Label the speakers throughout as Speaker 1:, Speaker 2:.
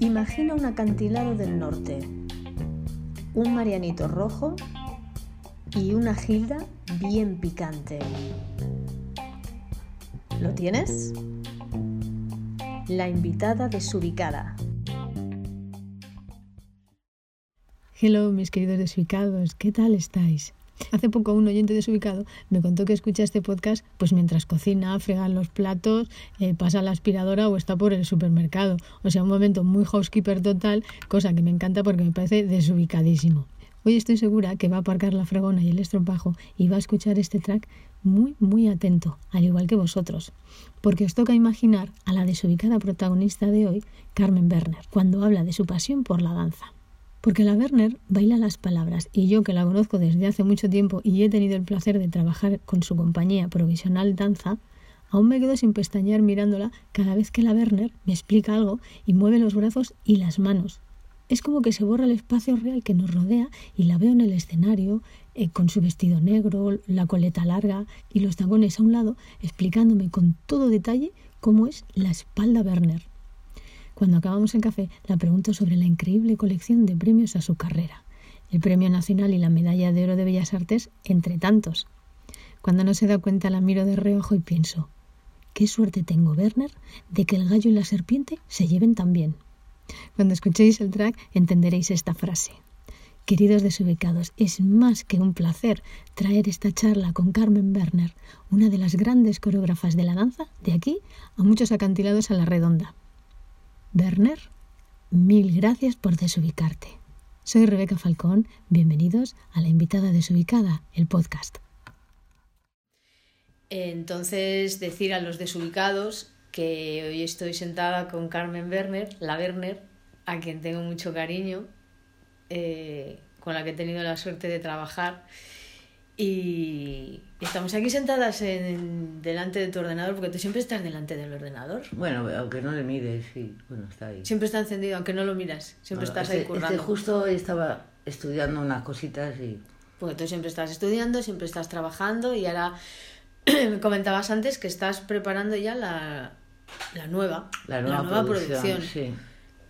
Speaker 1: Imagina un acantilado del norte, un marianito rojo y una gilda bien picante. ¿Lo tienes? La invitada desubicada.
Speaker 2: Hello, mis queridos desubicados, ¿qué tal estáis? Hace poco un oyente desubicado me contó que escucha este podcast pues mientras cocina, frega los platos, eh, pasa la aspiradora o está por el supermercado. O sea, un momento muy housekeeper total, cosa que me encanta porque me parece desubicadísimo. Hoy estoy segura que va a aparcar la fregona y el estropajo y va a escuchar este track muy, muy atento, al igual que vosotros. Porque os toca imaginar a la desubicada protagonista de hoy, Carmen Werner, cuando habla de su pasión por la danza. Porque la Werner baila las palabras y yo que la conozco desde hace mucho tiempo y he tenido el placer de trabajar con su compañía provisional Danza, aún me quedo sin pestañear mirándola cada vez que la Werner me explica algo y mueve los brazos y las manos. Es como que se borra el espacio real que nos rodea y la veo en el escenario, eh, con su vestido negro, la coleta larga y los tacones a un lado, explicándome con todo detalle cómo es la espalda Werner. Cuando acabamos el café, la pregunto sobre la increíble colección de premios a su carrera, el Premio Nacional y la Medalla de Oro de Bellas Artes, entre tantos. Cuando no se da cuenta la miro de reojo y pienso, qué suerte tengo, Werner, de que el gallo y la serpiente se lleven tan bien. Cuando escuchéis el track entenderéis esta frase. Queridos desubicados, es más que un placer traer esta charla con Carmen Werner, una de las grandes coreógrafas de la danza, de aquí a muchos acantilados a la redonda. Werner, mil gracias por desubicarte. Soy Rebeca Falcón, bienvenidos a La Invitada Desubicada, el podcast.
Speaker 1: Entonces, decir a los desubicados que hoy estoy sentada con Carmen Werner, la Werner, a quien tengo mucho cariño, eh, con la que he tenido la suerte de trabajar y estamos aquí sentadas en, delante de tu ordenador, porque tú siempre estás delante del ordenador.
Speaker 3: Bueno, aunque no le mires, sí, bueno, está ahí.
Speaker 1: Siempre está encendido, aunque no lo miras, siempre estás ahí
Speaker 3: este,
Speaker 1: currando.
Speaker 3: Este justo estaba estudiando unas cositas y...
Speaker 1: Porque tú siempre estás estudiando, siempre estás trabajando y ahora me comentabas antes que estás preparando ya la, la nueva,
Speaker 3: la nueva, producción. Sí.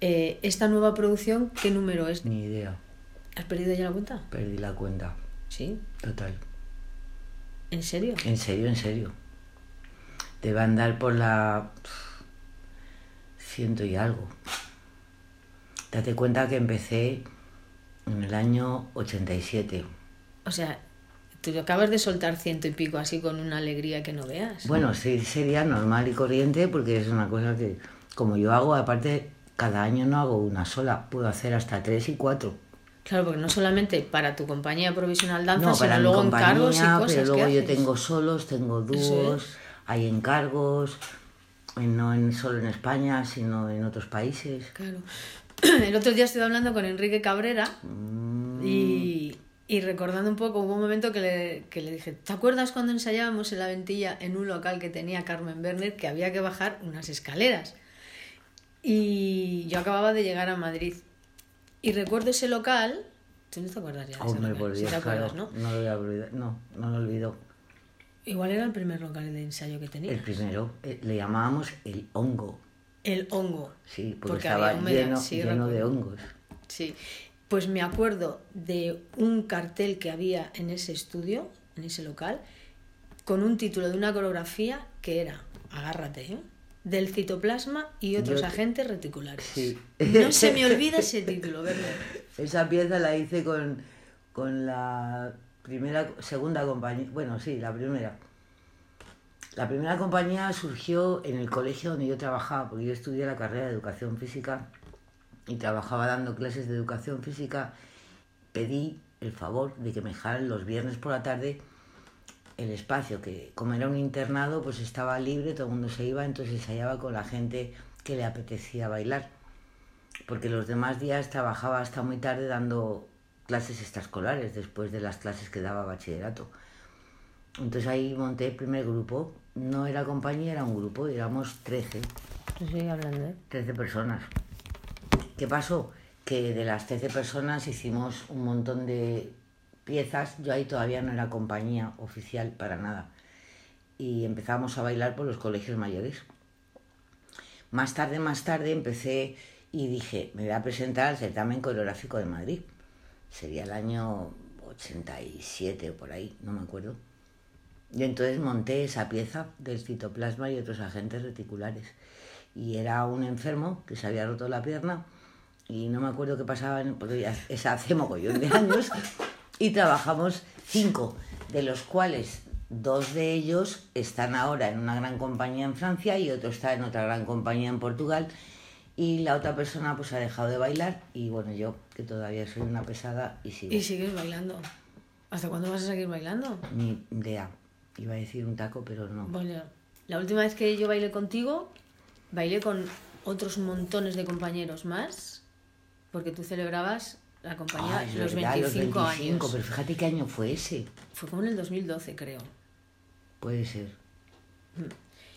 Speaker 1: Eh, ¿Esta nueva producción qué número es?
Speaker 3: Ni idea.
Speaker 1: ¿Has perdido ya la cuenta?
Speaker 3: Perdí la cuenta.
Speaker 1: Sí.
Speaker 3: Total.
Speaker 1: ¿En serio?
Speaker 3: En serio, en serio. Debe andar por la ciento y algo. Date cuenta que empecé en el año 87.
Speaker 1: O sea, tú acabas de soltar ciento y pico así con una alegría que no veas.
Speaker 3: Bueno, sí, sería normal y corriente porque es una cosa que, como yo hago, aparte, cada año no hago una sola, puedo hacer hasta tres y cuatro.
Speaker 1: Claro, porque no solamente para tu compañía provisional danza, sino luego encargos y cosas.
Speaker 3: Pero luego yo tengo solos, tengo dúos, hay encargos, no en, solo en España, sino en otros países.
Speaker 1: Claro. El otro día estuve hablando con Enrique Cabrera mm. y, y, recordando un poco, hubo un momento que le, que le dije, ¿te acuerdas cuando ensayábamos en la ventilla en un local que tenía Carmen Werner que había que bajar unas escaleras? Y yo acababa de llegar a Madrid y recuerdo ese local. ¿Tú no te
Speaker 3: te acuerdas, ¿no? No lo voy a olvidar. No, no lo olvido.
Speaker 1: Igual era el primer local de ensayo que tenía.
Speaker 3: El primero, eh, le llamábamos el hongo.
Speaker 1: El hongo.
Speaker 3: Sí, porque, estaba lleno, lleno de hongos.
Speaker 1: Sí. Pues me acuerdo de un cartel que había en ese estudio, en ese local, con un título de una coreografía que era, agárrate, ¿eh? Del citoplasma y otros agentes reticulares. Sí. No se me olvida ese título, ¿verdad?
Speaker 3: Esa pieza la hice con, con la primera, segunda compañía, bueno, sí, la primera. La primera compañía surgió en el colegio donde yo trabajaba, porque yo estudié la carrera de educación física y trabajaba dando clases de educación física. Pedí el favor de que me dejaran los viernes por la tarde el espacio, que como era un internado, pues estaba libre, todo el mundo se iba, entonces ensayaba con la gente que le apetecía bailar. Porque los demás días trabajaba hasta muy tarde dando clases extraescolares, después de las clases que daba bachillerato. Entonces ahí monté el primer grupo. No era compañía, era un grupo, éramos 13.
Speaker 1: Sí, hablando.
Speaker 3: 13 personas. ¿Qué pasó? Que de las 13 personas hicimos un montón de piezas, yo ahí todavía no era compañía oficial para nada. Y empezamos a bailar por los colegios mayores. Más tarde, más tarde empecé y dije, me voy a presentar al certamen coreográfico de Madrid. Sería el año 87 o por ahí, no me acuerdo. Y entonces monté esa pieza del citoplasma y otros agentes reticulares. Y era un enfermo que se había roto la pierna y no me acuerdo qué pasaba, porque ya es hace mogollón de años. Y trabajamos cinco, de los cuales dos de ellos están ahora en una gran compañía en Francia y otro está en otra gran compañía en Portugal. Y la otra persona pues ha dejado de bailar y bueno, yo que todavía soy una pesada y sigo.
Speaker 1: Y sigues bailando. ¿Hasta cuándo vas a seguir bailando?
Speaker 3: Ni idea. Iba a decir un taco, pero no.
Speaker 1: Bueno, la última vez que yo bailé contigo, bailé con otros montones de compañeros más, porque tú celebrabas la compañía
Speaker 3: Ay, es
Speaker 1: los,
Speaker 3: verdad,
Speaker 1: 25
Speaker 3: los 25,
Speaker 1: años.
Speaker 3: pero fíjate qué año fue ese.
Speaker 1: Fue como en el 2012, creo.
Speaker 3: Puede ser.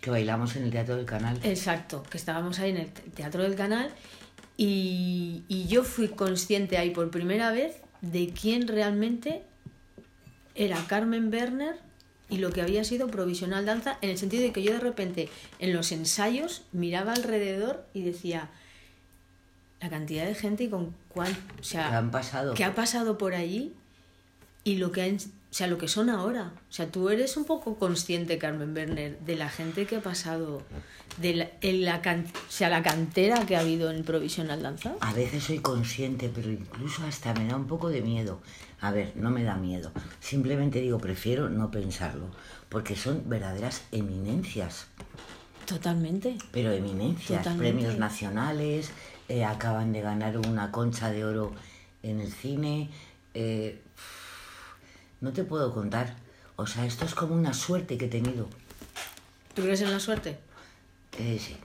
Speaker 3: Que bailamos en el Teatro del Canal.
Speaker 1: Exacto, que estábamos ahí en el te- Teatro del Canal y, y yo fui consciente ahí por primera vez de quién realmente era Carmen Werner y lo que había sido provisional danza, en el sentido de que yo de repente en los ensayos miraba alrededor y decía la cantidad de gente y con cuál, o sea,
Speaker 3: que han pasado.
Speaker 1: qué ha pasado por allí y lo que han- o sea, lo que son ahora. O sea, tú eres un poco consciente, Carmen Werner, de la gente que ha pasado, de la, en la, can- o sea, la cantera que ha habido en Provisional Danza.
Speaker 3: A veces soy consciente, pero incluso hasta me da un poco de miedo. A ver, no me da miedo. Simplemente digo, prefiero no pensarlo. Porque son verdaderas eminencias.
Speaker 1: Totalmente.
Speaker 3: Pero eminencias.
Speaker 1: Totalmente.
Speaker 3: Premios nacionales. Eh, acaban de ganar una concha de oro en el cine. eh, no te puedo contar. O sea, esto es como una suerte que he tenido.
Speaker 1: ¿Tú crees en la suerte?
Speaker 3: Eh, sí.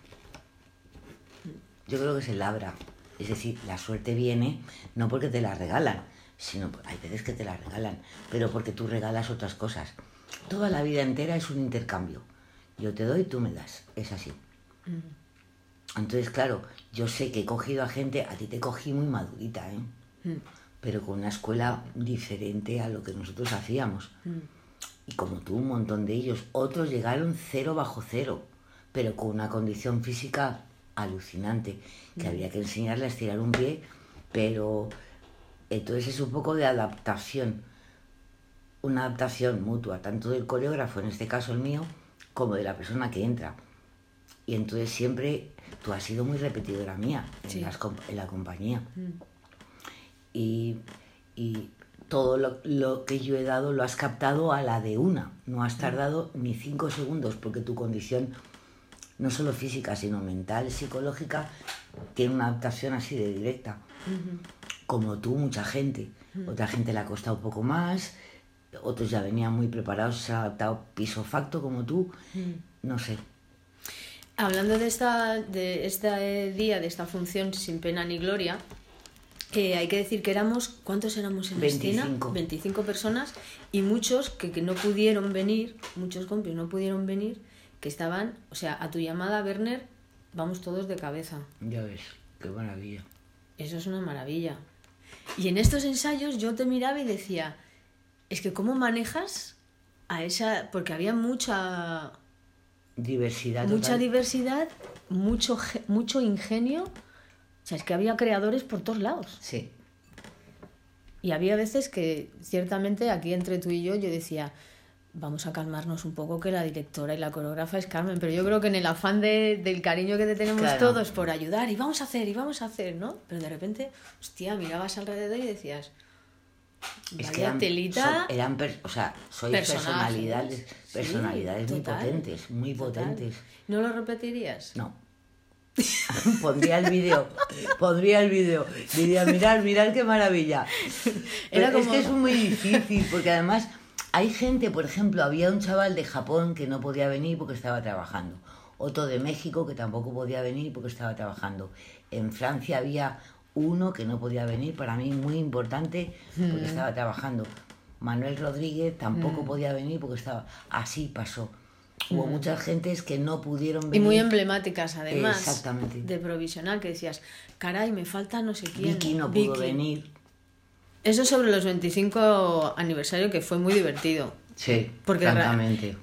Speaker 3: Yo creo que se labra. Es decir, la suerte viene no porque te la regalan, sino hay veces que te la regalan, pero porque tú regalas otras cosas. Toda la vida entera es un intercambio. Yo te doy, tú me das. Es así. Entonces, claro, yo sé que he cogido a gente, a ti te cogí muy madurita, ¿eh?
Speaker 1: Mm,
Speaker 3: pero con una escuela diferente a lo que nosotros hacíamos.
Speaker 1: mm.
Speaker 3: Y como tú, un montón de ellos. Otros llegaron cero bajo cero, pero con una condición física alucinante, que había que enseñarle a estirar un pie, pero entonces es un poco de adaptación, una adaptación mutua, tanto del coreógrafo, en este caso el mío, como de la persona que entra. Y entonces siempre tú has sido muy repetidora mía en, las la compañía
Speaker 1: Mm.
Speaker 3: y, y todo lo, lo que yo he dado lo has captado a la de una. No has tardado ni cinco segundos porque tu condición, no solo física, sino mental, psicológica, tiene una adaptación así de directa. Como tú, mucha gente. Otra gente le ha costado un poco más, otros ya venían muy preparados, se han adaptado piso facto como tú. No sé.
Speaker 1: Hablando de esta de este día, de esta función sin pena ni gloria, eh, hay que decir que éramos, ¿cuántos éramos en la escena?
Speaker 3: 25.
Speaker 1: 25 personas y muchos que, que no pudieron venir, muchos compis no pudieron venir, que estaban, o sea, a tu llamada, Werner, vamos todos de cabeza.
Speaker 3: Ya ves, qué maravilla.
Speaker 1: Eso es una maravilla. Y en estos ensayos yo te miraba y decía, es que cómo manejas a esa, porque había mucha
Speaker 3: Diversidad.
Speaker 1: mucha
Speaker 3: total.
Speaker 1: diversidad, mucho, mucho ingenio. O sea, es que había creadores por todos lados.
Speaker 3: Sí.
Speaker 1: Y había veces que, ciertamente, aquí entre tú y yo, yo decía, vamos a calmarnos un poco, que la directora y la coreógrafa es Carmen. Pero yo creo que en el afán de- del cariño que te tenemos
Speaker 3: Claro.
Speaker 1: todos por ayudar, y vamos a hacer, y vamos a hacer, ¿no? Pero de repente, hostia, mirabas alrededor y decías,
Speaker 3: Es que eran,
Speaker 1: telita.
Speaker 3: eran per- o sea,
Speaker 1: personajes".
Speaker 3: personalidades,
Speaker 1: Sí,
Speaker 3: personalidades muy
Speaker 1: total,
Speaker 3: potentes, muy
Speaker 1: total.
Speaker 3: potentes.
Speaker 1: ¿No lo repetirías?
Speaker 3: No. pondría el vídeo, pondría el vídeo. Diría, mirad, mirad qué maravilla.
Speaker 1: Era
Speaker 3: Pero Es
Speaker 1: como-
Speaker 3: que es muy difícil, porque además hay gente, por ejemplo, había un chaval de Japón que no podía venir porque estaba trabajando. Otro de México que tampoco podía venir porque estaba trabajando. En Francia había uno que no podía venir, para mí muy importante, porque
Speaker 1: Mm.
Speaker 3: estaba trabajando. Manuel Rodríguez tampoco podía venir porque estaba... Así pasó. Hubo muchas gentes que no pudieron
Speaker 1: Mm. Y
Speaker 3: venir.
Speaker 1: muy emblemáticas, además.
Speaker 3: Exactamente.
Speaker 1: De provisional, que decías, caray, me falta no sé quién.
Speaker 3: Vicky no pudo
Speaker 1: Vicky".
Speaker 3: venir.
Speaker 1: Eso sobre los 25 aniversario que fue muy divertido.
Speaker 3: Sí,
Speaker 1: Porque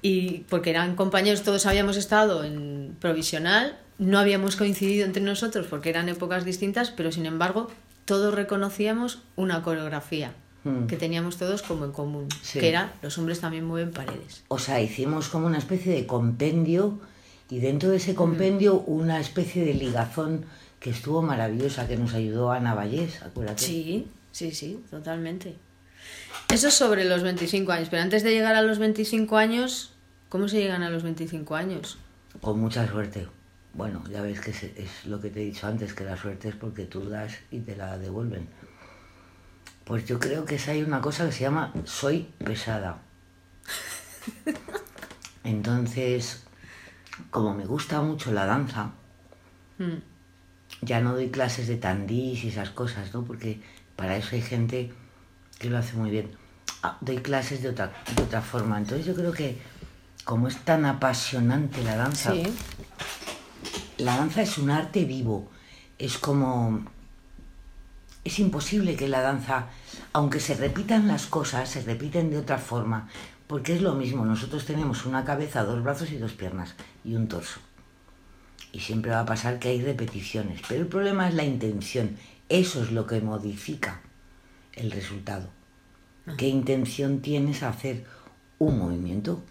Speaker 1: y porque eran compañeros, todos habíamos estado en provisional, no habíamos coincidido entre nosotros porque eran épocas distintas, pero sin embargo todos reconocíamos una coreografía
Speaker 3: Mm.
Speaker 1: que teníamos todos como en común,
Speaker 3: Sí.
Speaker 1: que era los hombres también mueven paredes.
Speaker 3: O sea, hicimos como una especie de compendio y dentro de ese compendio una especie de ligazón que estuvo maravillosa, que nos ayudó Ana Vallés, acuérdate.
Speaker 1: Sí, sí, sí, totalmente. Eso es sobre los 25 años, pero antes de llegar a los 25 años, ¿cómo se llegan a los 25 años?
Speaker 3: Con mucha suerte. Bueno, ya ves que es, es lo que te he dicho antes, que la suerte es porque tú das y te la devuelven. Pues yo creo que hay una cosa que se llama soy pesada. Entonces, como me gusta mucho la danza,
Speaker 1: Mm,
Speaker 3: ya no doy clases de tandís y esas cosas, ¿no? Porque para eso hay gente que lo hace muy bien. Ah, doy clases de otra, de otra forma. Entonces yo creo que como es tan apasionante la danza,
Speaker 1: Sí,
Speaker 3: la danza es un arte vivo. Es como... Es imposible que la danza, aunque se repitan las cosas, se repiten de otra forma. Porque es lo mismo, nosotros tenemos una cabeza, dos brazos y dos piernas y un torso. Y siempre va a pasar que hay repeticiones. Pero el problema es la intención. Eso es lo que modifica el resultado. ¿Qué intención tienes a hacer un movimiento?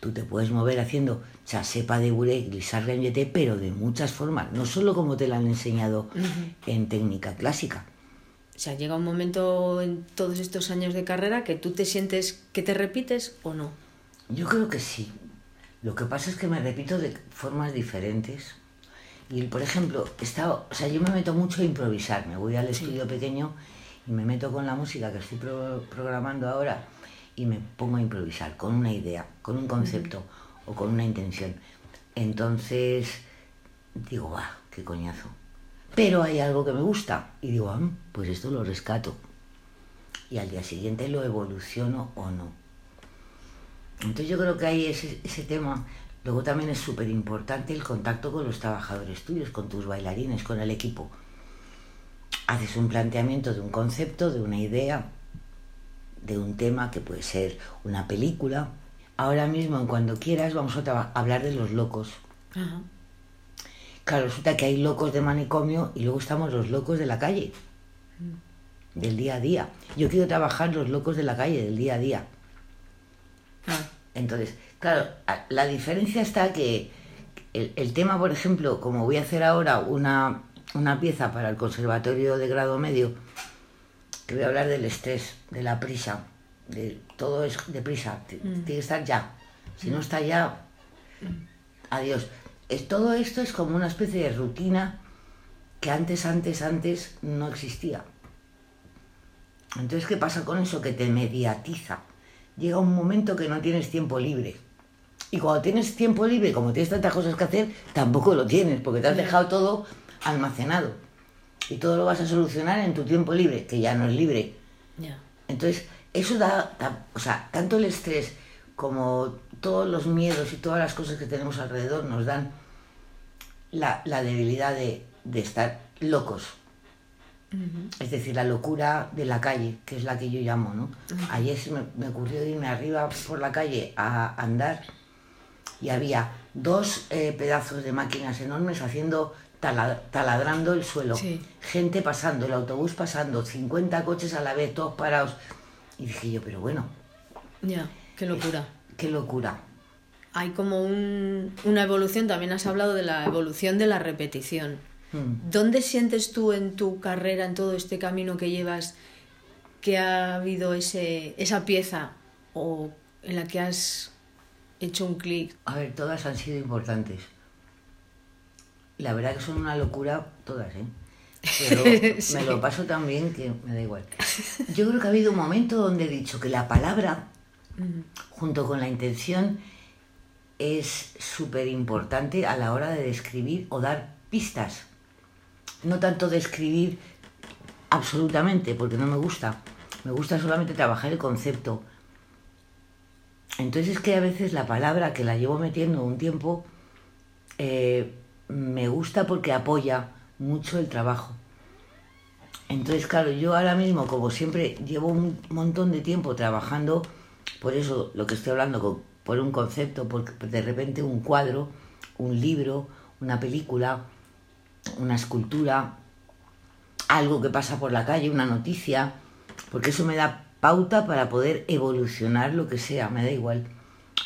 Speaker 3: Tú te puedes mover haciendo chasepa de buré, glissar renyeté, pero de muchas formas, no solo como te lo han enseñado en técnica clásica.
Speaker 1: o sea, llega un momento en todos estos años de carrera que tú te sientes que te repites o no.
Speaker 3: Yo creo que sí. Lo que pasa es que me repito de formas diferentes. Y, por ejemplo, estaba, o sea, yo me meto mucho a improvisar. Me voy al estudio pequeño y me meto con la música que estoy pro- programando ahora y me pongo a improvisar con una idea, con un concepto o con una intención. Entonces, digo, va, qué coñazo. Pero hay algo que me gusta y digo, ah, pues esto lo rescato. Y al día siguiente lo evoluciono o no. Entonces yo creo que hay ese, ese tema. Luego también es súper importante el contacto con los trabajadores tuyos, con tus bailarines, con el equipo. Haces un planteamiento de un concepto, de una idea, de un tema que puede ser una película. Ahora mismo, en cuando quieras, vamos a hablar de los locos.
Speaker 1: Ajá.
Speaker 3: Claro, resulta que hay locos de manicomio y luego estamos los locos de la calle, del día a día. Yo quiero trabajar los locos de la calle, del día a día.
Speaker 1: Ah,
Speaker 3: Entonces, claro, la diferencia está que el, el tema, por ejemplo, como voy a hacer ahora una, una pieza para el conservatorio de grado medio, que voy a hablar del estrés, de la prisa, de todo es de prisa, t- tiene que estar ya. Si no está ya, adiós. Es, todo esto es como una especie de rutina que antes, antes, antes no existía. Entonces, ¿qué pasa con eso? Que te mediatiza. Llega un momento que no tienes tiempo libre. Y cuando tienes tiempo libre, como tienes tantas cosas que hacer, tampoco lo tienes, porque te has dejado todo almacenado. Y todo lo vas a solucionar en tu tiempo libre, que ya no es libre. Entonces, eso da, da- o sea, tanto el estrés como todos los miedos y todas las cosas que tenemos alrededor nos dan la, la debilidad de, de estar locos. Es decir, la locura de la calle, que es la que yo llamo, ¿no? Ayer se me, me ocurrió irme arriba por la calle a andar y había dos eh, pedazos de máquinas enormes haciendo taladrando el suelo.
Speaker 1: Sí.
Speaker 3: Gente pasando, el autobús pasando, 50 coches a la vez, todos parados. Y dije yo, pero bueno,
Speaker 1: Ya, qué locura.
Speaker 3: qué locura.
Speaker 1: Hay como un- una evolución, también has hablado de la evolución de la repetición.
Speaker 3: Mm.
Speaker 1: ¿Dónde sientes tú en tu carrera, en todo este camino que llevas, que ha habido ese, esa pieza o en la que has hecho un clic?
Speaker 3: A ver, todas han sido importantes. La verdad que son una locura todas, ¿eh? Pero
Speaker 1: Sí.
Speaker 3: me lo paso tan bien que me da igual. Yo creo que ha habido un momento donde he dicho que la palabra, junto con la intención, es súper importante a la hora de describir o dar pistas. No tanto describir absolutamente, porque no me gusta. Me gusta solamente trabajar el concepto. Entonces es que a veces la palabra que la llevo metiendo un tiempo eh, me gusta porque apoya mucho el trabajo. Entonces, claro, yo ahora mismo, como siempre, llevo un montón de tiempo trabajando, por eso lo que estoy hablando, por un concepto, por de repente un cuadro, un libro, una película, una escultura, algo que pasa por la calle, una noticia, porque eso me da pauta para poder evolucionar lo que sea, me da igual.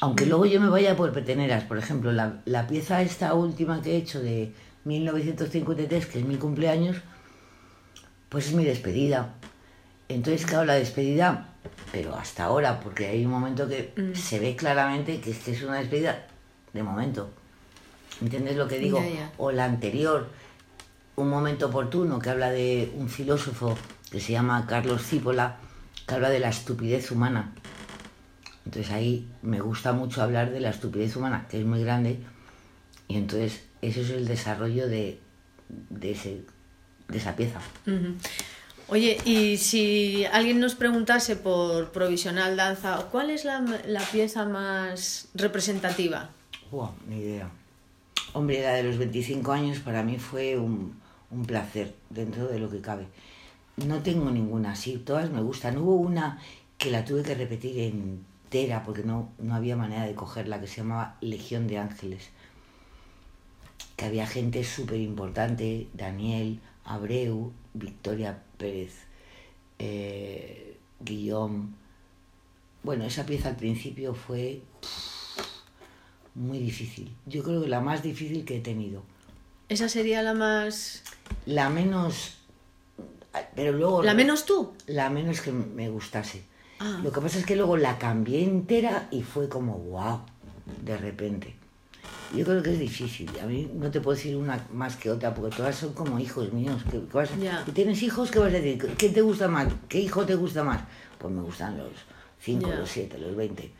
Speaker 3: Aunque luego yo me vaya por peteneras, por ejemplo, la, la pieza esta última que he hecho de 1953, que es mi cumpleaños, pues es mi despedida. Entonces, claro, la despedida, pero hasta ahora, porque hay un momento que se ve claramente que es que es una despedida de momento. ¿Entiendes lo que digo? O la anterior, un momento oportuno que habla de un filósofo que se llama Carlos Cípola, que habla de la estupidez humana. Entonces ahí me gusta mucho hablar de la estupidez humana, que es muy grande, y entonces eso es el desarrollo de, de, ese, de esa pieza.
Speaker 1: Ujú. Oye, y si alguien nos preguntase por provisional danza, ¿cuál es la, la pieza más representativa?
Speaker 3: Buah, ni idea. Hombre, la de los 25 años para mí fue un, un placer dentro de lo que cabe. No tengo ninguna así, todas me gustan. Hubo una que la tuve que repetir entera porque no, no había manera de cogerla, que se llamaba Legión de Ángeles. Que había gente súper importante, Daniel, Abreu, Victoria Pérez, eh, Guillaume. Bueno, esa pieza al principio fue muy difícil. Yo creo que la más difícil que he tenido.
Speaker 1: Esa sería la más...
Speaker 3: La menos... Pero luego...
Speaker 1: ¿La menos tú?
Speaker 3: La menos que me gustase.
Speaker 1: Ah.
Speaker 3: Lo que pasa es que luego la cambié entera y fue como wow, de repente. Yo creo que es difícil. A mí no te puedo decir una más que otra, porque todas son como hijos míos. ¿Qué, qué vas-
Speaker 1: Ya.
Speaker 3: ¿Y tienes hijos? ¿Qué vas a decir? ¿Qué te gusta más? ¿Qué hijo te gusta más? Pues me gustan los 5,
Speaker 1: Ya.
Speaker 3: los 7, los 20.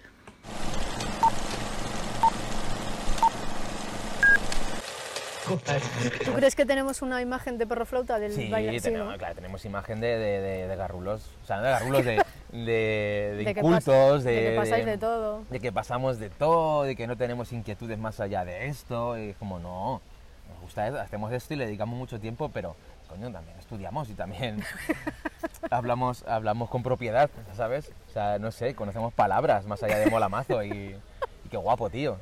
Speaker 2: ¿Tú crees que tenemos una imagen de perro flauta del
Speaker 4: Sí,
Speaker 2: baile? Sí,
Speaker 4: tenemos,
Speaker 2: ¿no?
Speaker 4: claro, tenemos imagen de, de, de- de garrulos, o sea, no de garrulos, de, de, de
Speaker 2: que
Speaker 4: incultos,
Speaker 2: pas-
Speaker 4: de,
Speaker 2: que pasáis de todo.
Speaker 4: de que pasamos de todo, de que no tenemos inquietudes más allá de esto, y es como, no, nos gusta, hacemos esto y le dedicamos mucho tiempo, pero, coño, también estudiamos y también hablamos, hablamos con propiedad, ¿sabes? O sea, no sé, conocemos palabras más allá de molamazo y, y qué guapo, tío.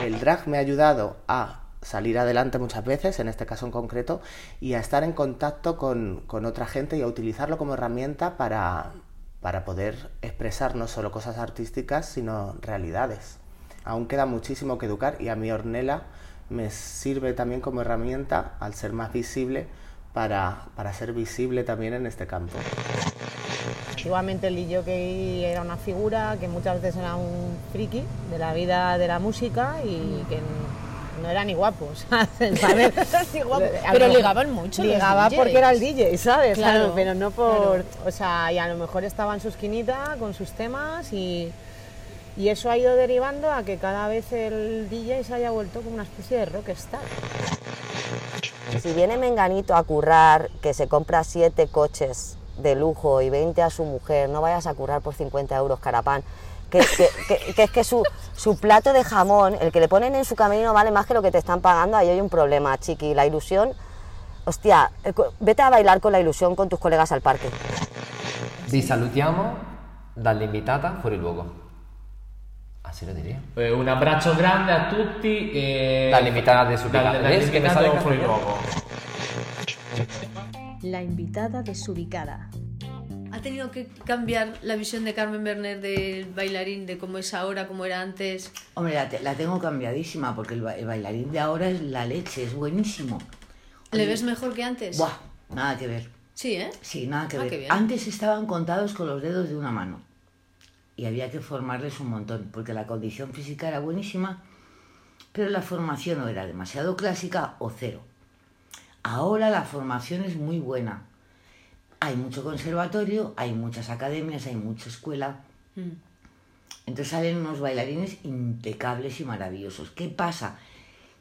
Speaker 5: El drag me ha ayudado a salir adelante muchas veces, en este caso en concreto, y a estar en contacto con, con otra gente y a utilizarlo como herramienta para, para poder expresar no solo cosas artísticas, sino realidades. Aún queda muchísimo que educar y a mí Ornella me sirve también como herramienta, al ser más visible, para, para ser visible también en este campo.
Speaker 6: Antiguamente el DJ era una figura que muchas veces era un friki de la vida de la música y que no era ni guapo, ¿sabes?
Speaker 1: Pero ligaban mucho los
Speaker 6: Ligaba
Speaker 1: DJs.
Speaker 6: porque era el DJ, ¿sabes?
Speaker 1: Claro,
Speaker 6: Claro, pero no por...
Speaker 1: claro.
Speaker 6: O sea, y a lo mejor estaba en su esquinita con sus temas y... Y eso ha ido derivando a que cada vez el DJ se haya vuelto como una especie de rockstar.
Speaker 7: Si viene Menganito a currar, que se compra siete coches de lujo y 20 a su mujer, no vayas a currar por 50 euros carapán. Que, que- que- que es que su, su plato de jamón, el que le ponen en su camerino vale más que lo que te están pagando, ahí hay un problema, chiqui. La ilusión, hostia, eh, vete a bailar con la ilusión con tus colegas al parque.
Speaker 8: Vi salutiamo dall'invitata fuori luogo. Así lo diría.
Speaker 9: Eh, un abbraccio grande a tutti e
Speaker 8: Dall'invitata di Subicata.
Speaker 9: dal-
Speaker 8: ¿Ves que me
Speaker 9: dall'invitato
Speaker 8: sale
Speaker 9: fuori luogo.
Speaker 2: La invitada desubicada.
Speaker 1: ¿Ha tenido que cambiar la visión de Carmen Berner del bailarín, de cómo es ahora, cómo era antes?
Speaker 3: Hombre, la, te- la tengo cambiadísima porque el, ba- el bailarín de ahora es la leche, es buenísimo.
Speaker 1: ¿Le ves mejor que antes?
Speaker 3: Buah, nada que ver.
Speaker 1: Sí, ¿eh?
Speaker 3: Sí, nada que
Speaker 1: Ah,
Speaker 3: ver.
Speaker 1: qué bien.
Speaker 3: Antes estaban contados con los dedos de una mano y había que formarles un montón porque la condición física era buenísima, pero la formación o era demasiado clásica o cero. Ahora la formación es muy buena. Hay mucho conservatorio, hay muchas academias, hay mucha escuela.
Speaker 1: Mm.
Speaker 3: Entonces salen unos bailarines impecables y maravillosos. ¿Qué pasa?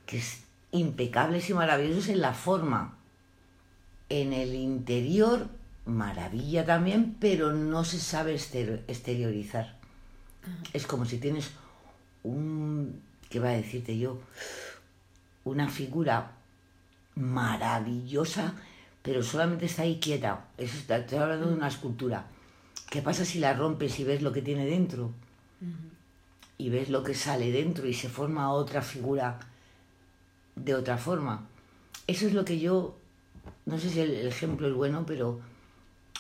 Speaker 3: Que es impecables y maravillosos en la forma. En el interior, maravilla también, pero no se sabe exter- exteriorizar. Es como si tienes un, ¿qué va a decirte yo? Una figura maravillosa, pero solamente está ahí quieta. Eso está, estoy hablando de una escultura. ¿Qué pasa si la rompes y ves lo que tiene dentro? Y ves lo que sale dentro y se forma otra figura de otra forma. Eso es lo que yo, no sé si el, el ejemplo es bueno, pero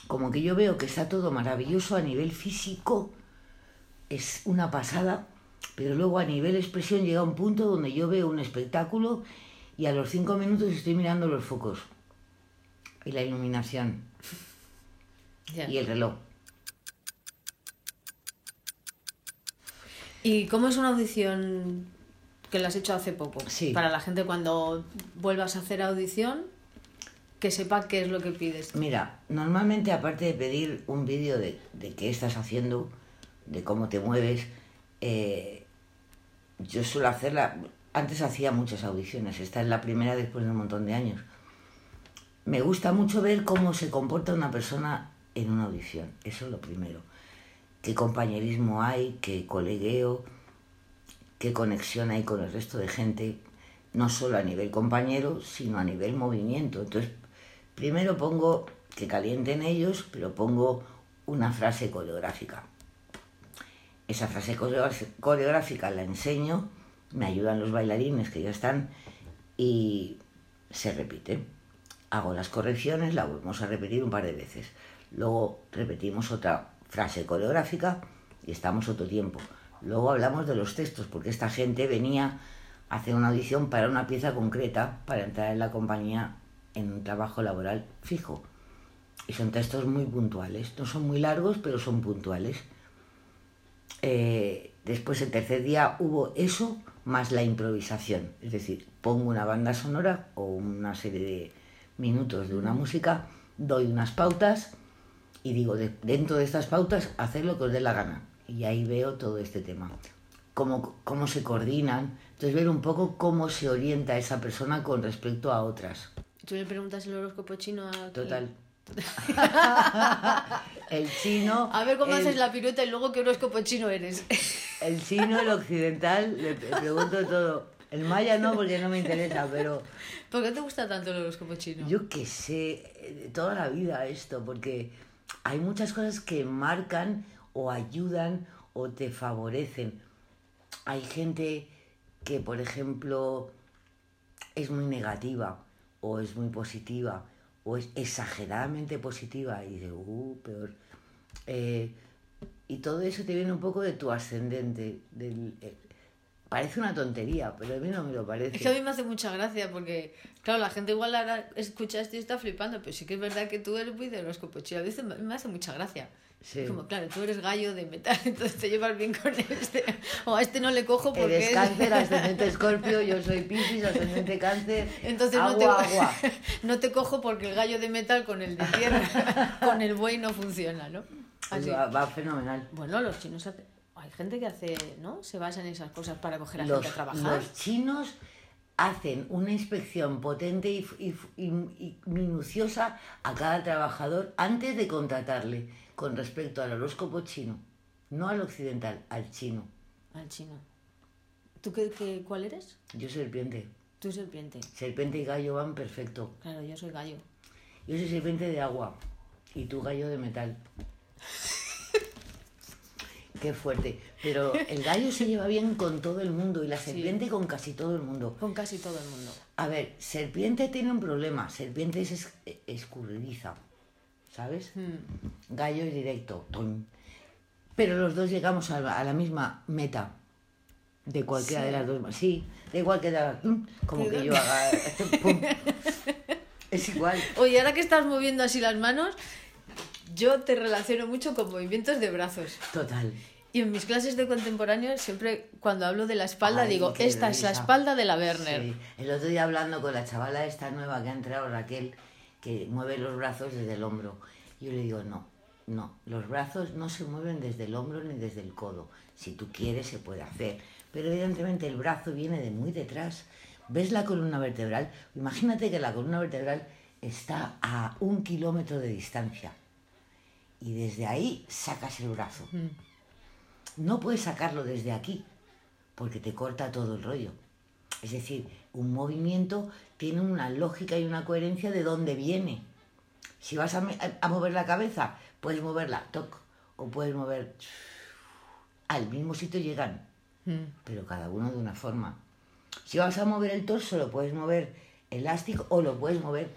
Speaker 3: como que yo veo que está todo maravilloso a nivel físico, es una pasada, pero luego a nivel expresión llega un punto donde yo veo un espectáculo y a los cinco minutos estoy mirando los focos y la iluminación y el reloj.
Speaker 1: ¿Y cómo es una audición que la has hecho hace poco?
Speaker 3: Sí.
Speaker 1: Para la gente cuando vuelvas a hacer audición, que sepa qué es lo que pides.
Speaker 3: Mira, normalmente aparte de pedir un vídeo de, de qué estás haciendo, de cómo te mueves, eh, yo suelo hacerla, antes hacía muchas audiciones, esta es la primera después de un montón de años. Me gusta mucho ver cómo se comporta una persona en una audición, eso es lo primero. Qué compañerismo hay, qué colegueo, qué conexión hay con el resto de gente, no solo a nivel compañero, sino a nivel movimiento. Entonces, primero pongo que calienten ellos, pero pongo una frase coreográfica. Esa frase coreográfica la enseño, me ayudan los bailarines que ya están y se repite. Hago las correcciones, la volvemos a repetir un par de veces. Luego repetimos otra frase coreográfica y estamos otro tiempo. Luego hablamos de los textos, porque esta gente venía a hacer una audición para una pieza concreta, para entrar en la compañía en un trabajo laboral fijo. Y son textos muy puntuales, no son muy largos, pero son puntuales. Eh, después el tercer día hubo eso más la improvisación, es decir, pongo una banda sonora o una serie de minutos de una música, doy unas pautas y digo, de- dentro de estas pautas, hacer lo que os dé la gana. Y ahí veo todo este tema. Cómo, cómo se coordinan, entonces ver un poco cómo se orienta esa persona con respecto a otras.
Speaker 1: ¿Tú le preguntas el horóscopo chino a...
Speaker 3: Total. el chino.
Speaker 1: A ver cómo
Speaker 3: el-
Speaker 1: haces la pirueta y luego qué horóscopo chino eres.
Speaker 3: El chino, el occidental, le pregunto todo. El maya no, porque no me interesa, pero
Speaker 1: ¿Por qué te gusta tanto el horóscopo chino?
Speaker 3: yo qué sé, eh, toda la vida esto, porque hay muchas cosas que marcan o ayudan o te favorecen. Hay gente que, por ejemplo, es muy negativa o es muy positiva o es exageradamente positiva y dice, uh, peor. Eh, y todo eso te viene un poco de tu ascendente. Del, eh, parece una tontería, pero a mí no me lo parece.
Speaker 1: Es que a mí me hace mucha gracia porque, claro, la gente igual ahora escucha esto y está flipando, pero sí que es verdad que tú eres muy de horóscopo chino. A veces me hace mucha gracia.
Speaker 3: Sí.
Speaker 1: Como, claro, tú eres gallo de metal, entonces te llevas bien con este. O a este no le cojo porque
Speaker 3: Eres
Speaker 1: es-
Speaker 3: cáncer, ascendente escorpio, yo soy piscis, ascendente cáncer.
Speaker 1: Entonces
Speaker 3: agua,
Speaker 1: no, te,
Speaker 3: agua.
Speaker 1: no te cojo porque el gallo de metal con el de tierra, con el buey no funciona, ¿no?
Speaker 3: Pues
Speaker 1: Así.
Speaker 3: va, va fenomenal.
Speaker 1: Bueno, los chinos hace- hay gente que hace, ¿no? Se basa en esas cosas para coger a
Speaker 3: Los,
Speaker 1: gente a trabajar.
Speaker 3: los chinos hacen una inspección potente y, y- y- y minuciosa a cada trabajador antes de contratarle con respecto al horóscopo chino. No al occidental, al chino.
Speaker 1: Al chino. ¿Tú qué, qué- cuál eres?
Speaker 3: Yo serpiente.
Speaker 1: Tú serpiente.
Speaker 3: Serpiente y gallo van perfecto.
Speaker 1: Claro, yo soy gallo.
Speaker 3: Yo soy serpiente de agua y tú gallo de metal. Qué fuerte. Pero el gallo se lleva bien con todo el mundo y la serpiente con casi todo el mundo.
Speaker 1: Con casi todo el mundo.
Speaker 3: A ver, serpiente tiene un problema. Serpiente es es- escurridiza. ¿Sabes? Gallo es directo. tum. Pero los dos llegamos a la, a la misma meta. De cualquiera
Speaker 1: Sí.
Speaker 3: de las dos. Sí, da igual que haga. tum, Como que yo haga. pum. Es igual.
Speaker 1: Oye, ahora que estás moviendo así las manos, yo te relaciono mucho con movimientos de brazos.
Speaker 3: Total.
Speaker 1: Y en mis clases de contemporáneo, siempre cuando hablo de la espalda,
Speaker 3: Ay,
Speaker 1: digo, esta es la espalda de la Werner.
Speaker 3: Sí. El otro día hablando con la chavala esta nueva que ha entrado, Raquel, que mueve los brazos desde el hombro. Yo le digo, no, no, los brazos no se mueven desde el hombro ni desde el codo. Si tú quieres se puede hacer. Pero evidentemente el brazo viene de muy detrás. ¿Ves la columna vertebral? Imagínate que la columna vertebral está a un kilómetro de distancia. Y desde ahí sacas el brazo. No puedes sacarlo desde aquí, porque te corta todo el rollo. Es decir, un movimiento tiene una lógica y una coherencia de dónde viene. Si vas a, mover la cabeza, puedes moverla, toc, o puedes mover... Al mismo sitio llegan,
Speaker 1: Mm.
Speaker 3: pero cada uno de una forma. Si vas a mover el torso, lo puedes mover elástico o lo puedes mover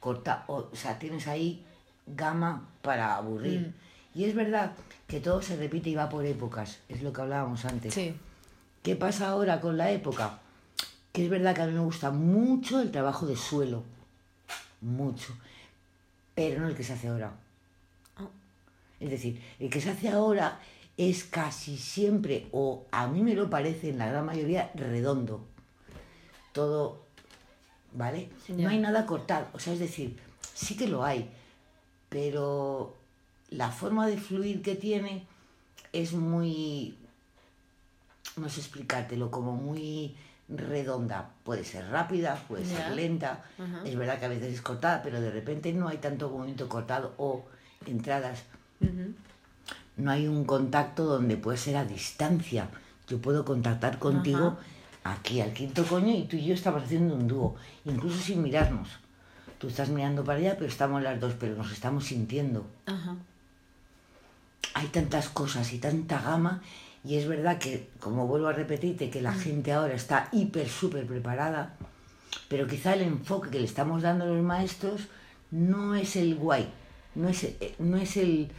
Speaker 3: corta. O, o sea, tienes ahí gama para aburrir. Y es verdad que todo se repite y va por épocas, es lo que hablábamos antes.
Speaker 1: Sí.
Speaker 3: ¿Qué pasa ahora con la época? Que es verdad que a mí me gusta mucho el trabajo de suelo. Mucho. Pero no el que se hace ahora. Es decir, el que se hace ahora es casi siempre, o a mí me lo parece en la gran mayoría, redondo. Todo, ¿vale? No hay nada cortado. O sea, es decir, sí que lo hay, pero la forma de fluir que tiene es muy, no sé explicártelo, como muy redonda. Puede ser rápida, puede ser lenta. Es verdad que a veces es cortada, pero de repente no hay tanto movimiento cortado o entradas. No hay un contacto donde puede ser a distancia. Yo puedo contactar contigo aquí al quinto coño y tú y yo estamos haciendo un dúo, incluso sin mirarnos. Tú estás mirando para allá, pero estamos las dos, pero nos estamos sintiendo
Speaker 1: Ajá.
Speaker 3: Hay tantas cosas y tanta gama y es verdad que, como vuelvo a repetirte, que la gente ahora está hiper, súper preparada, pero quizá el enfoque que le estamos dando a los maestros no es el guay, no es, eh, no es el...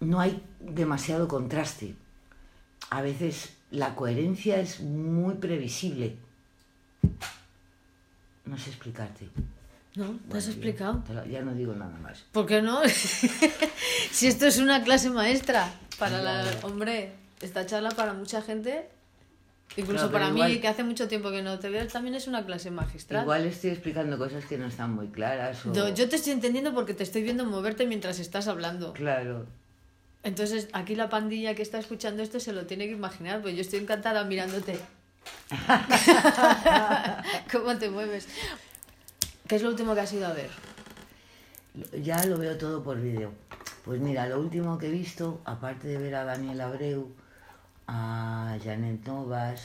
Speaker 3: no hay demasiado contraste. A veces la coherencia es muy previsible. No sé explicarte.
Speaker 1: ¿No? ¿Te has
Speaker 3: Bueno,
Speaker 1: explicado?
Speaker 3: ya no digo nada más.
Speaker 1: ¿Por qué no? si esto es una clase maestra para la... Hombre, esta charla para mucha gente, incluso para mí, que hace mucho tiempo que no te veo, también es una clase magistral.
Speaker 3: Igual estoy explicando cosas que no están muy claras. O...
Speaker 1: Yo, yo te estoy entendiendo porque te estoy viendo moverte mientras estás hablando.
Speaker 3: Claro.
Speaker 1: Entonces, aquí la pandilla que está escuchando esto se lo tiene que imaginar, pues yo estoy encantada mirándote. ¿Cómo te mueves? ¿Qué es lo último que has ido a ver?
Speaker 3: Ya lo veo todo por vídeo. Pues mira, lo último que he visto, aparte de ver a Daniel Abreu, a Janet Novas,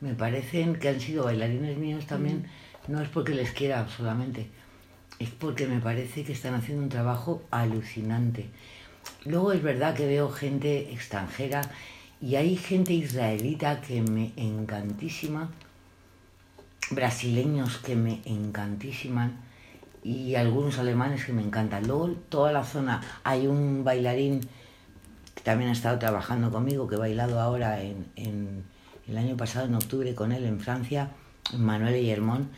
Speaker 3: me parecen que han sido bailarines míos también, no es porque les quiera solamente, es porque me parece que están haciendo un trabajo alucinante. Luego es verdad que veo gente extranjera y hay gente israelita que me encantísima, brasileños que me encantísiman y algunos alemanes que me encantan. Luego toda la zona, hay un bailarín que también ha estado trabajando conmigo, que he bailado ahora en, en- el año pasado, en octubre, con él en Francia, Manuel Guillermón,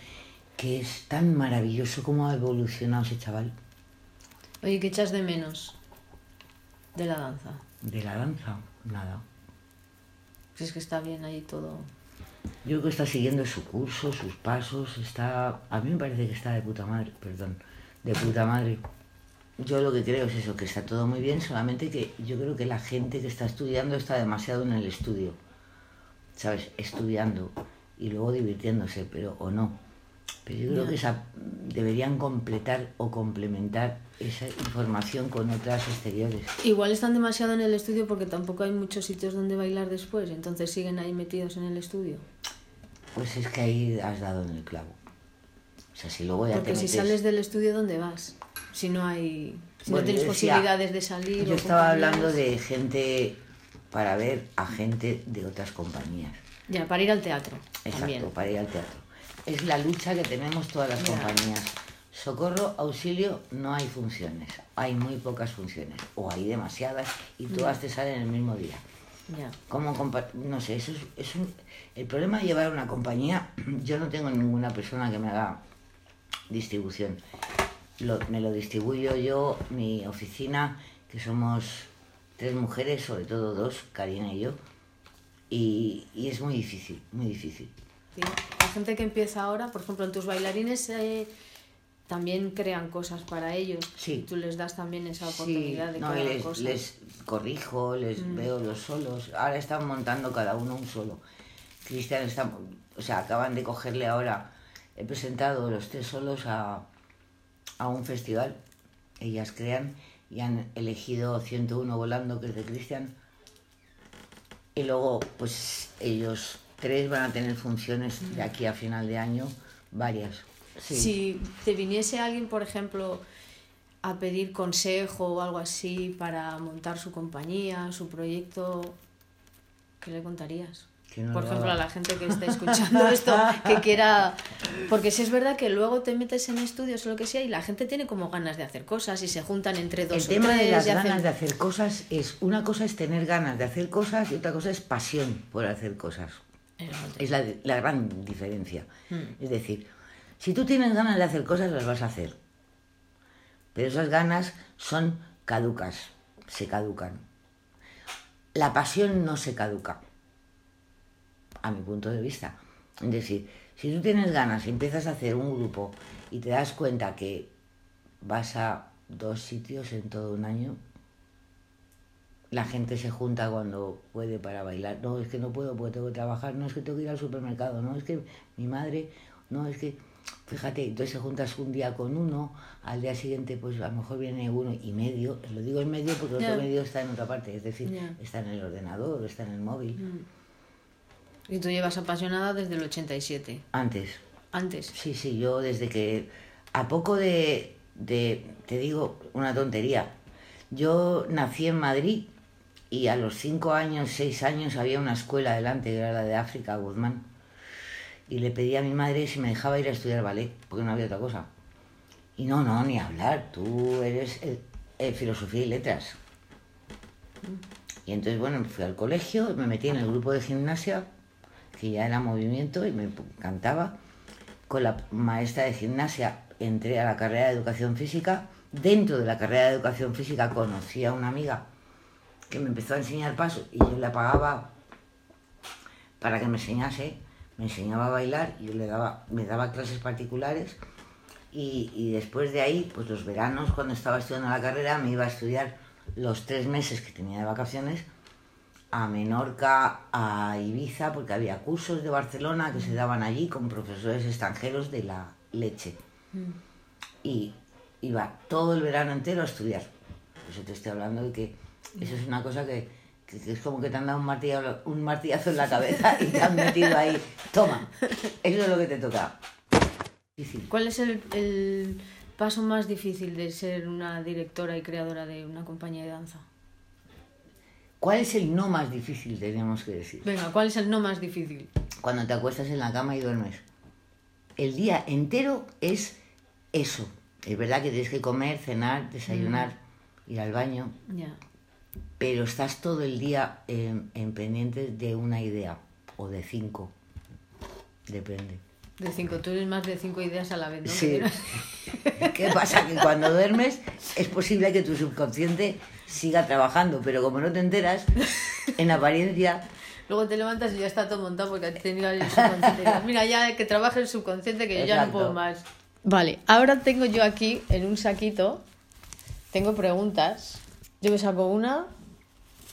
Speaker 3: que es tan maravilloso cómo ha evolucionado ese chaval
Speaker 1: Oye, ¿qué echas de menos de la danza?
Speaker 3: de la danza. Nada.
Speaker 1: Si es que está bien ahí todo.
Speaker 3: Yo creo que está siguiendo su curso, sus pasos, está... A mí me parece que está de puta madre, perdón, de puta madre. Yo lo que creo es eso, que está todo muy bien, solamente que yo creo que la gente que está estudiando está demasiado en el estudio, ¿sabes? Estudiando y luego divirtiéndose, pero o no. Pero yo creo que esa, deberían completar o complementar esa información con otras exteriores.
Speaker 1: Igual están demasiado en el estudio porque tampoco hay muchos sitios donde bailar después, entonces siguen ahí metidos en el estudio.
Speaker 3: Pues es que ahí has dado en el clavo. O sea, si luego ya
Speaker 1: Porque
Speaker 3: te
Speaker 1: si
Speaker 3: metes-
Speaker 1: sales del estudio, ¿dónde vas? Si no hay. Si
Speaker 3: Bueno,
Speaker 1: no tienes
Speaker 3: decía-
Speaker 1: posibilidades de salir.
Speaker 3: Yo estaba hablando de gente para ver a gente de otras compañías.
Speaker 1: Ya, para ir al teatro.
Speaker 3: Exacto,
Speaker 1: También.
Speaker 3: para ir al teatro. Es la lucha que tenemos todas las compañías. Socorro, auxilio, no hay funciones. Hay muy pocas funciones. O hay demasiadas y todas te salen el mismo día.
Speaker 1: Ya.
Speaker 3: ¿Cómo compa- no sé, eso es, es un... El problema de llevar una compañía, yo no tengo ninguna persona que me haga distribución. Lo- me lo distribuyo yo, mi oficina, que somos tres mujeres, sobre todo dos, Karina y yo, y, y es muy difícil, muy difícil.
Speaker 1: Sí. La gente que empieza ahora, por ejemplo, en tus bailarines eh, también crean cosas para ellos.
Speaker 3: Sí.
Speaker 1: Tú les das también esa
Speaker 3: Sí,
Speaker 1: oportunidad de
Speaker 3: no,
Speaker 1: crear
Speaker 3: les,
Speaker 1: cosas.
Speaker 3: les corrijo, les
Speaker 1: Mm.
Speaker 3: veo los solos. Ahora están montando cada uno un solo. Cristian está, o sea, acaban de cogerle ahora, he presentado los tres solos a, a un festival. Ellas crean y han elegido 101 volando, que es de Cristian. Y luego, pues ellos tres van a tener funciones de aquí a final de año, varias. Sí.
Speaker 1: Si te viniese alguien, por ejemplo, a pedir consejo o algo así para montar su compañía, su proyecto, ¿qué le contarías?
Speaker 3: No
Speaker 1: por
Speaker 3: lo
Speaker 1: ejemplo, a la gente que está escuchando esto, que quiera... Porque si es verdad que luego te metes en estudios o lo que sea y la gente tiene como ganas de hacer cosas y se juntan entre dos
Speaker 3: El
Speaker 1: o
Speaker 3: tema de
Speaker 1: tres
Speaker 3: las
Speaker 1: y hacen-
Speaker 3: ganas de hacer cosas es, una cosa es tener ganas de hacer cosas y otra cosa es pasión por hacer cosas. Es la, la gran diferencia.
Speaker 1: Mm.
Speaker 3: Es decir, si tú tienes ganas de hacer cosas, las vas a hacer. Pero esas ganas son caducas, se caducan. La pasión no se caduca, a mi punto de vista. Es decir, si tú tienes ganas y empiezas a hacer un grupo y te das cuenta que vas a dos sitios en todo un año, la gente se junta cuando puede para bailar. No, es que no puedo porque tengo que trabajar. No, es que tengo que ir al supermercado. No, es que mi madre. No, es que. Fíjate, entonces se juntas un día con uno, al día siguiente, pues a lo mejor viene uno y medio. Lo digo en medio porque el
Speaker 1: Ya.
Speaker 3: otro medio está en otra parte. Es decir, está en el ordenador está en el móvil.
Speaker 1: Y tú llevas apasionada desde el 87.
Speaker 3: Antes.
Speaker 1: Antes.
Speaker 3: Sí, sí, yo desde que a poco de, de, te digo una tontería, yo nací en Madrid y a los cinco años, seis años había una escuela delante, que era la de África, Guzmán, y le pedí a mi madre si me dejaba ir a estudiar ballet, porque no había otra cosa. Y no, no, ni hablar, tú eres eh, filosofía y letras. Y entonces, bueno, fui al colegio, me metí en el grupo de gimnasia, que ya era movimiento y me encantaba. Con la maestra de gimnasia entré a la carrera de educación física. Dentro de la carrera de educación física conocí a una amiga que me empezó a enseñar pasos y yo le pagaba para que me enseñase, me enseñaba a bailar y yo le daba, me daba clases particulares y, y después de ahí, pues los veranos cuando estaba estudiando la carrera me iba a estudiar los tres meses que tenía de vacaciones a Menorca, a Ibiza, porque había cursos de Barcelona que se daban allí con profesores extranjeros de la leche. Y iba todo el verano entero a estudiar. Por eso te estoy hablando de que eso es una cosa que, que- que es como que te han dado un martillazo, un martillazo en la cabeza y te han metido ahí. Toma, eso es lo que te toca. Difícil.
Speaker 1: ¿Cuál es el, el paso más difícil de ser una directora y creadora de una compañía de danza?
Speaker 3: ¿Cuál es el no más difícil, tenemos que decir?
Speaker 1: Venga, ¿cuál es el no más difícil?
Speaker 3: Cuando te acuestas en la cama y duermes. El día entero es eso. Es verdad que tienes que comer, cenar, desayunar, ir al baño. Pero estás todo el día en, en pendientes de una idea o de cinco. Depende.
Speaker 1: De cinco, tú eres más de cinco ideas a la vez, ¿no?
Speaker 3: Sí. ¿Qué pasa? Que cuando duermes es posible que tu subconsciente siga trabajando, pero como no te enteras, en apariencia
Speaker 1: Luego te levantas y ya está todo montado porque has tenido el subconsciente. Mira, ya que trabaje el subconsciente que yo ya no puedo más. Vale, ahora tengo yo aquí en un saquito, tengo preguntas. Yo me saco una,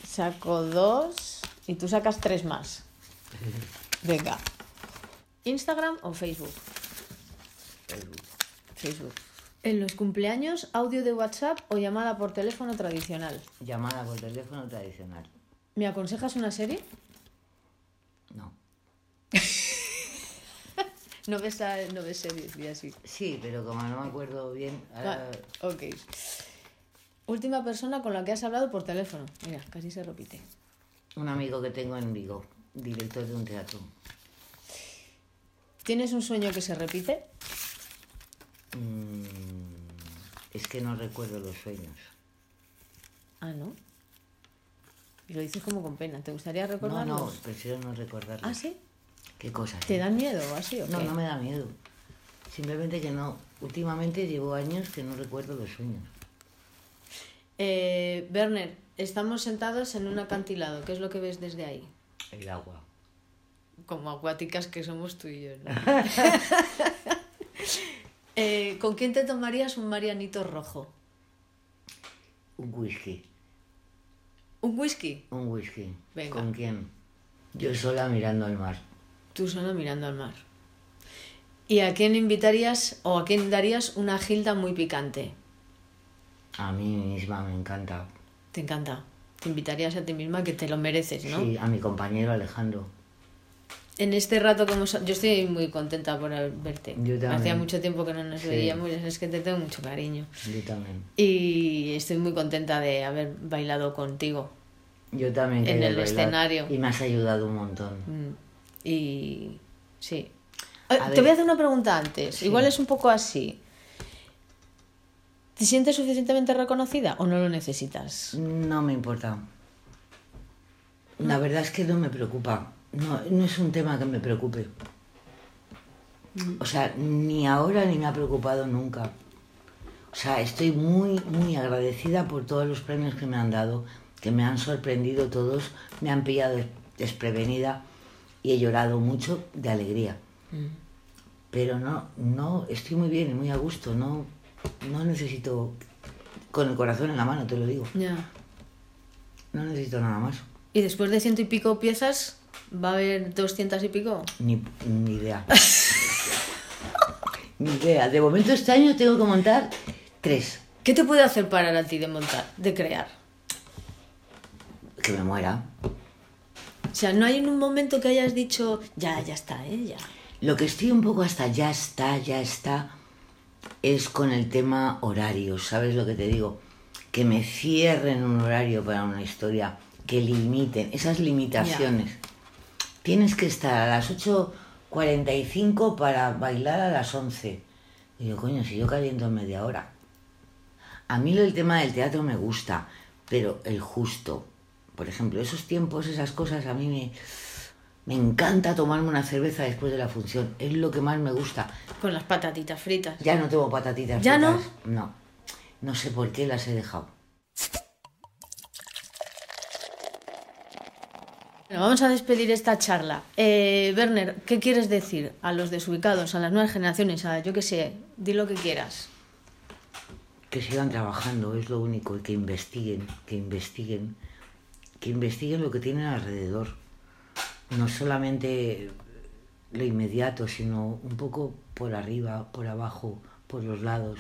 Speaker 1: saco dos y tú sacas tres más. Venga. ¿Instagram o Facebook? Facebook. En los cumpleaños, audio de WhatsApp o llamada por teléfono tradicional.
Speaker 3: llamada por teléfono tradicional.
Speaker 1: ¿Me aconsejas una serie?
Speaker 3: No.
Speaker 1: No ves, a- no ves series y así.
Speaker 3: Sí, pero como no me acuerdo bien, ahora
Speaker 1: Ah, ok. Última persona con la que has hablado por teléfono. Mira, casi se repite.
Speaker 3: un amigo que tengo en Vigo, director de un teatro.
Speaker 1: ¿Tienes un sueño que se repite?
Speaker 3: Mm, es que no recuerdo los sueños.
Speaker 1: Ah, ¿no? Y lo dices como con pena. ¿Te gustaría
Speaker 3: No,
Speaker 1: recordarlos?
Speaker 3: no, prefiero no recordarlos.
Speaker 1: ¿Ah, sí?
Speaker 3: ¿Qué cosas?
Speaker 1: ¿Te dan miedo así o
Speaker 3: No,
Speaker 1: qué?
Speaker 3: no me da miedo. Simplemente que no. Últimamente llevo años que no recuerdo los sueños.
Speaker 1: Eh, Werner, estamos sentados en un acantilado. ¿Qué es lo que ves desde ahí?
Speaker 3: El agua.
Speaker 1: Como acuáticas que somos tú y yo, ¿no? Eh, ¿Con quién te tomarías un marianito rojo?
Speaker 3: Un whisky.
Speaker 1: ¿Un whisky?
Speaker 3: Un whisky.
Speaker 1: Venga.
Speaker 3: ¿Con quién? Yo sola mirando al mar.
Speaker 1: Tú solo mirando al mar. ¿Y a quién invitarías o a quién darías una gilda muy picante?
Speaker 3: A mí misma me encanta.
Speaker 1: Te encanta. Te invitarías a ti misma que te lo mereces, ¿no?
Speaker 3: Sí, a mi compañero Alejandro.
Speaker 1: en este rato que hemos... Yo estoy muy contenta por verte.
Speaker 3: Yo también.
Speaker 1: Hacía mucho tiempo que no nos
Speaker 3: Sí.
Speaker 1: veíamos, es que te tengo mucho cariño.
Speaker 3: Yo también.
Speaker 1: Y estoy muy contenta de haber bailado contigo.
Speaker 3: Yo también.
Speaker 1: En el
Speaker 3: bailar
Speaker 1: escenario.
Speaker 3: Y me has ayudado un montón.
Speaker 1: Mm, Y sí.
Speaker 3: A
Speaker 1: te
Speaker 3: ver.
Speaker 1: voy a hacer una pregunta antes. Igual es un poco así. ¿Te sientes suficientemente reconocida o no lo necesitas?
Speaker 3: No me importa. La verdad es que no me preocupa. No, no es un tema que me preocupe. O sea, ni ahora ni me ha preocupado nunca. O sea, estoy muy, muy agradecida por todos los premios que me han dado, que me han sorprendido todos, me han pillado des- desprevenida y he llorado mucho de alegría. Pero no, no, estoy muy bien y muy a gusto, no, no necesito, con el corazón en la mano te lo digo,
Speaker 1: Ya.
Speaker 3: no necesito nada más.
Speaker 1: ¿Y después de ciento y pico piezas, va a haber doscientas y pico?
Speaker 3: Ni, ni idea. ni idea. De momento este año tengo que montar tres.
Speaker 1: ¿Qué te puede hacer parar a ti de montar, de crear?
Speaker 3: Que me muera.
Speaker 1: O sea, no hay en un momento que hayas dicho, ya, ya está, ¿eh? Ya.
Speaker 3: Lo que estoy un poco hasta ya está, ya está, es con el tema horario. ¿Sabes lo que te digo? Que me cierren un horario para una historia, que limiten esas limitaciones. Tienes que estar a las 8.45 para bailar a las 11. Y yo, coño, si yo caliento en media hora. A mí lo del tema del teatro me gusta, pero el justo. Por ejemplo, esos tiempos, esas cosas, a mí me, me encanta tomarme una cerveza después de la función. Es lo que más me gusta.
Speaker 1: Con las patatitas fritas.
Speaker 3: Ya no tengo patatitas.
Speaker 1: ¿Ya no?
Speaker 3: fritas. No. No sé por qué las he dejado.
Speaker 1: Bueno, vamos a despedir esta charla. Eh, Werner, ¿qué quieres decir a los desubicados, a las nuevas generaciones, a yo qué sé, di lo que quieras?
Speaker 3: Que sigan trabajando, es lo único. Y que investiguen, que investiguen. Que investiguen lo que tienen alrededor. No solamente lo inmediato, sino un poco por arriba, por abajo, por los lados.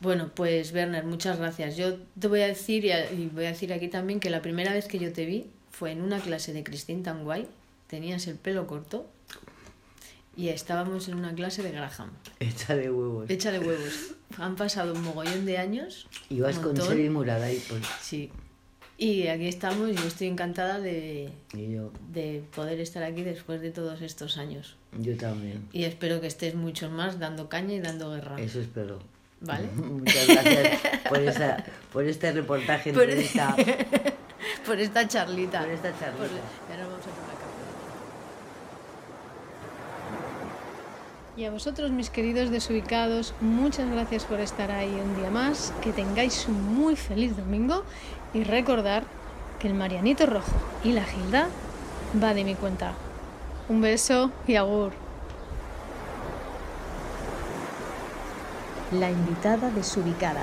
Speaker 1: Bueno, pues Werner, muchas gracias. Yo te voy a decir, y y voy a decir aquí también, que la primera vez que yo te vi fue en una clase de Christine Tanguay. Tenías el pelo corto y estábamos en una clase de Graham.
Speaker 3: Échale huevos.
Speaker 1: Échale huevos. Han pasado un mogollón de años.
Speaker 3: Y vas con
Speaker 1: montón.
Speaker 3: Seri Muraday, pues.
Speaker 1: Sí. Y aquí estamos y yo estoy encantada de,
Speaker 3: yo,
Speaker 1: de poder estar aquí después de todos estos años.
Speaker 3: yo también.
Speaker 1: Y espero que estés muchos más dando caña y dando guerra.
Speaker 3: Eso espero.
Speaker 1: ¿Vale?
Speaker 3: Muchas gracias por, esa, por este reportaje,
Speaker 1: Por-
Speaker 3: entrevista.
Speaker 1: Por esta charlita.
Speaker 3: Por esta charlita.
Speaker 1: Por- ahora vamos a tomar café.
Speaker 2: Y a vosotros, mis queridos desubicados, muchas gracias por estar ahí un día más. Que tengáis un muy feliz domingo y recordar que el Marianito Rojo y la Gilda va de mi cuenta. Un beso y agur.
Speaker 10: La invitada desubicada.